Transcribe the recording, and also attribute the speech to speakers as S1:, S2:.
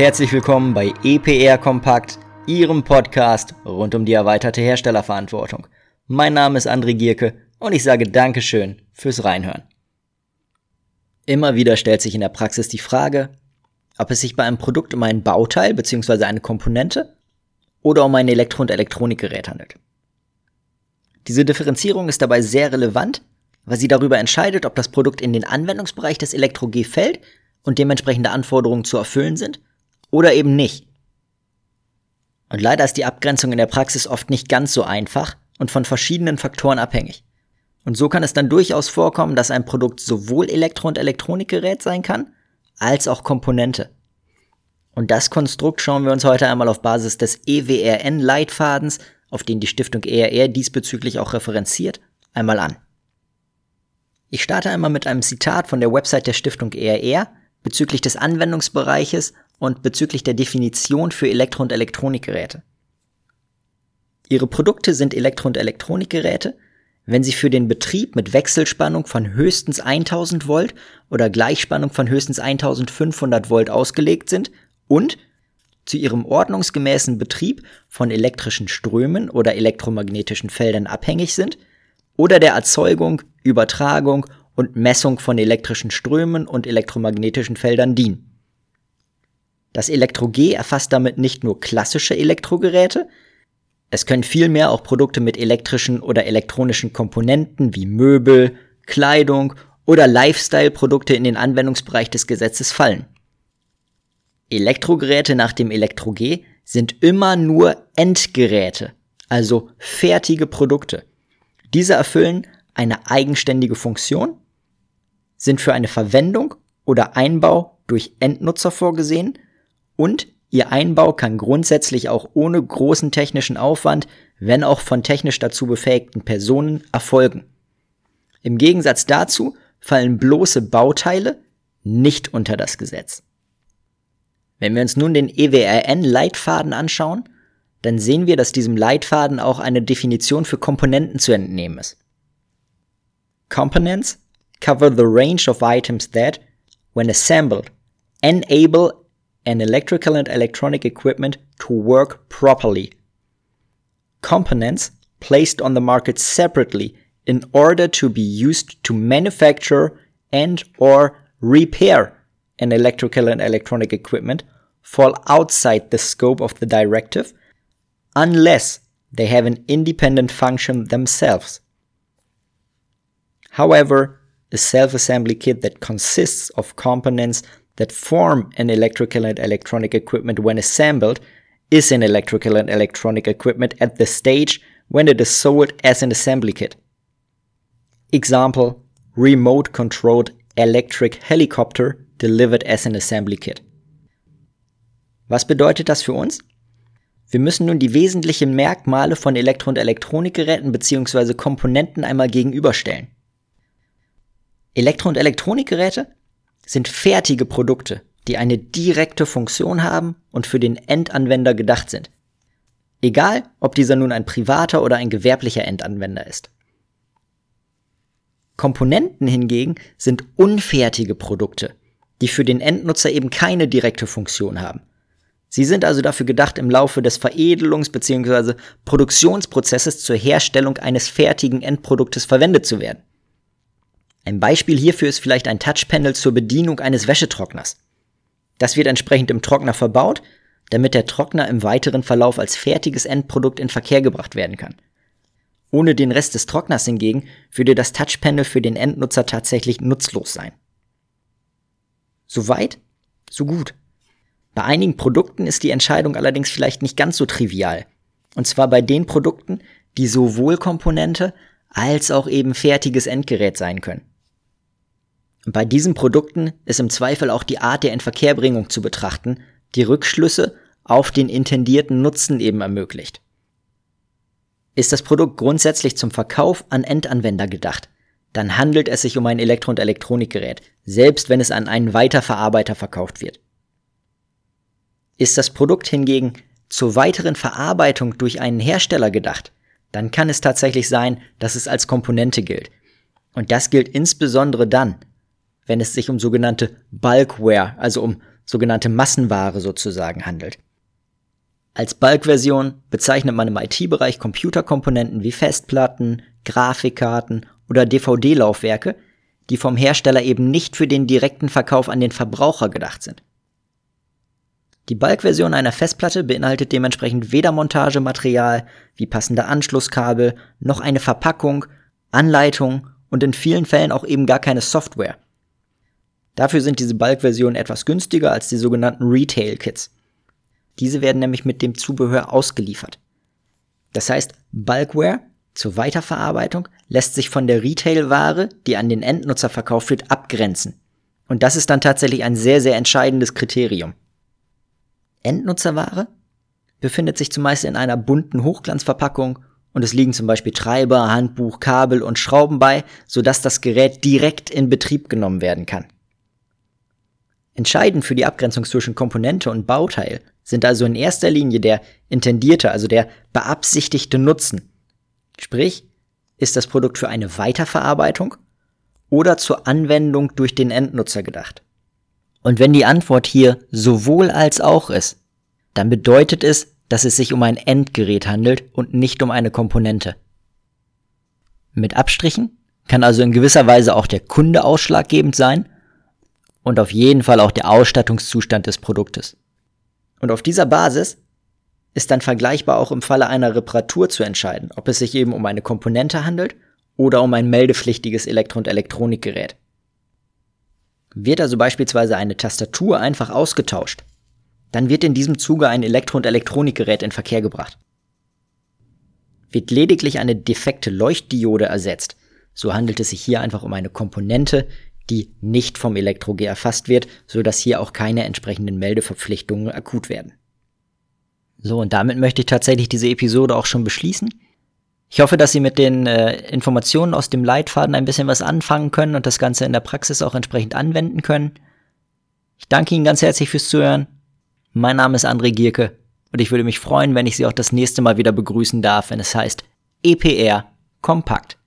S1: herzlich willkommen bei EPR Kompakt, Ihrem Podcast rund um die erweiterte Herstellerverantwortung. Mein Name ist André Gierke und ich sage Dankeschön fürs Reinhören. Immer wieder stellt sich in der Praxis die Frage, ob es sich bei einem Produkt um ein Bauteil bzw. eine Komponente oder um ein Elektro- und Elektronikgerät handelt. Diese Differenzierung ist dabei sehr relevant, weil sie darüber entscheidet, ob das Produkt in den Anwendungsbereich des Elektro-G fällt und dementsprechende Anforderungen zu erfüllen sind oder eben nicht. Und leider ist die Abgrenzung in der Praxis oft nicht ganz so einfach und von verschiedenen Faktoren abhängig. Und so kann es dann durchaus vorkommen, dass ein Produkt sowohl Elektro- und Elektronikgerät sein kann, als auch Komponente. Und das Konstrukt schauen wir uns heute einmal auf Basis des EWRN-Leitfadens, auf den die Stiftung ERR diesbezüglich auch referenziert, einmal an. Ich starte einmal mit einem Zitat von der Website der Stiftung ERR bezüglich des Anwendungsbereiches und bezüglich der Definition für Elektro- und Elektronikgeräte. Ihre Produkte sind Elektro- und Elektronikgeräte, wenn sie für den Betrieb mit Wechselspannung von höchstens 1000 Volt oder Gleichspannung von höchstens 1500 Volt ausgelegt sind und zu ihrem ordnungsgemäßen Betrieb von elektrischen Strömen oder elektromagnetischen Feldern abhängig sind oder der Erzeugung, Übertragung und Messung von elektrischen Strömen und elektromagnetischen Feldern dienen. Das Elektro-G erfasst damit nicht nur klassische Elektrogeräte, es können vielmehr auch Produkte mit elektrischen oder elektronischen Komponenten wie Möbel, Kleidung oder Lifestyle-Produkte in den Anwendungsbereich des Gesetzes fallen. Elektrogeräte nach dem Elektro-G sind immer nur Endgeräte, also fertige Produkte. Diese erfüllen eine eigenständige Funktion, sind für eine Verwendung oder Einbau durch Endnutzer vorgesehen und Ihr Einbau kann grundsätzlich auch ohne großen technischen Aufwand, wenn auch von technisch dazu befähigten Personen, erfolgen. Im Gegensatz dazu fallen bloße Bauteile nicht unter das Gesetz. Wenn wir uns nun den EWRN-Leitfaden anschauen, dann sehen wir, dass diesem Leitfaden auch eine Definition für Komponenten zu entnehmen ist. Components cover the range of items that, when assembled, enable and electrical and electronic equipment to work properly. Components placed on the market separately in order to be used to manufacture and or repair an electrical and electronic equipment fall outside the scope of the directive unless they have an independent function themselves. However, a self-assembly kit that consists of components that form an electrical and electronic equipment when assembled is an electrical and electronic equipment at the stage when it is sold as an assembly kit. Example, remote controlled electric helicopter delivered as an assembly kit. Was bedeutet das für uns? Wir müssen nun die wesentlichen Merkmale von Elektro- und Elektronikgeräten bzw. Komponenten einmal gegenüberstellen. Elektro- und Elektronikgeräte sind fertige Produkte, die eine direkte Funktion haben und für den Endanwender gedacht sind. Egal, ob dieser nun ein privater oder ein gewerblicher Endanwender ist. Komponenten hingegen sind unfertige Produkte, die für den Endnutzer eben keine direkte Funktion haben. Sie sind also dafür gedacht, im Laufe des Veredelungs- bzw. Produktionsprozesses zur Herstellung eines fertigen Endproduktes verwendet zu werden. Ein Beispiel hierfür ist vielleicht ein Touchpanel zur Bedienung eines Wäschetrockners. Das wird entsprechend im Trockner verbaut, damit der Trockner im weiteren Verlauf als fertiges Endprodukt in Verkehr gebracht werden kann. Ohne den Rest des Trockners hingegen würde das Touchpanel für den Endnutzer tatsächlich nutzlos sein. Soweit, so gut. Bei einigen Produkten ist die Entscheidung allerdings vielleicht nicht ganz so trivial. Und zwar bei den Produkten, die sowohl Komponente als auch eben fertiges Endgerät sein können. Bei diesen Produkten ist im Zweifel auch die Art der Inverkehrbringung zu betrachten, die Rückschlüsse auf den intendierten Nutzen eben ermöglicht. Ist das Produkt grundsätzlich zum Verkauf an Endanwender gedacht, dann handelt es sich um ein Elektro- und Elektronikgerät, selbst wenn es an einen Weiterverarbeiter verkauft wird. Ist das Produkt hingegen zur weiteren Verarbeitung durch einen Hersteller gedacht, dann kann es tatsächlich sein, dass es als Komponente gilt. Und das gilt insbesondere dann, wenn es sich um sogenannte Bulkware, also um sogenannte Massenware sozusagen handelt. Als Bulk-Version bezeichnet man im IT-Bereich Computerkomponenten wie Festplatten, Grafikkarten oder DVD-Laufwerke, die vom Hersteller eben nicht für den direkten Verkauf an den Verbraucher gedacht sind. Die Bulk-Version einer Festplatte beinhaltet dementsprechend weder Montagematerial wie passende Anschlusskabel, noch eine Verpackung, Anleitung und in vielen Fällen auch eben gar keine Software. Dafür sind diese Bulk-Versionen etwas günstiger als die sogenannten Retail-Kits. Diese werden nämlich mit dem Zubehör ausgeliefert. Das heißt, Bulkware zur Weiterverarbeitung lässt sich von der Retail-Ware, die an den Endnutzer verkauft wird, abgrenzen. Und das ist dann tatsächlich ein sehr, sehr entscheidendes Kriterium. Endnutzerware befindet sich zumeist in einer bunten Hochglanzverpackung und es liegen zum Beispiel Treiber, Handbuch, Kabel und Schrauben bei, sodass das Gerät direkt in Betrieb genommen werden kann. Entscheidend für die Abgrenzung zwischen Komponente und Bauteil sind also in erster Linie der intendierte, also der beabsichtigte Nutzen. Sprich, ist das Produkt für eine Weiterverarbeitung oder zur Anwendung durch den Endnutzer gedacht? Und wenn die Antwort hier sowohl als auch ist, dann bedeutet es, dass es sich um ein Endgerät handelt und nicht um eine Komponente. Mit Abstrichen kann also in gewisser Weise auch der Kunde ausschlaggebend sein und auf jeden Fall auch der Ausstattungszustand des Produktes. Und auf dieser Basis ist dann vergleichbar auch im Falle einer Reparatur zu entscheiden, ob es sich eben um eine Komponente handelt oder um ein meldepflichtiges Elektro- und Elektronikgerät. Wird also beispielsweise eine Tastatur einfach ausgetauscht, dann wird in diesem Zuge ein Elektro- und Elektronikgerät in Verkehr gebracht. Wird lediglich eine defekte Leuchtdiode ersetzt, so handelt es sich hier einfach um eine Komponente, die nicht vom Elektro-G erfasst wird, so hier auch keine entsprechenden Meldeverpflichtungen akut werden. So, und damit möchte ich tatsächlich diese Episode auch schon beschließen. Ich hoffe, dass Sie mit den äh, Informationen aus dem Leitfaden ein bisschen was anfangen können und das Ganze in der Praxis auch entsprechend anwenden können. Ich danke Ihnen ganz herzlich fürs Zuhören. Mein Name ist André Gierke und ich würde mich freuen, wenn ich Sie auch das nächste Mal wieder begrüßen darf, wenn es heißt EPR Kompakt.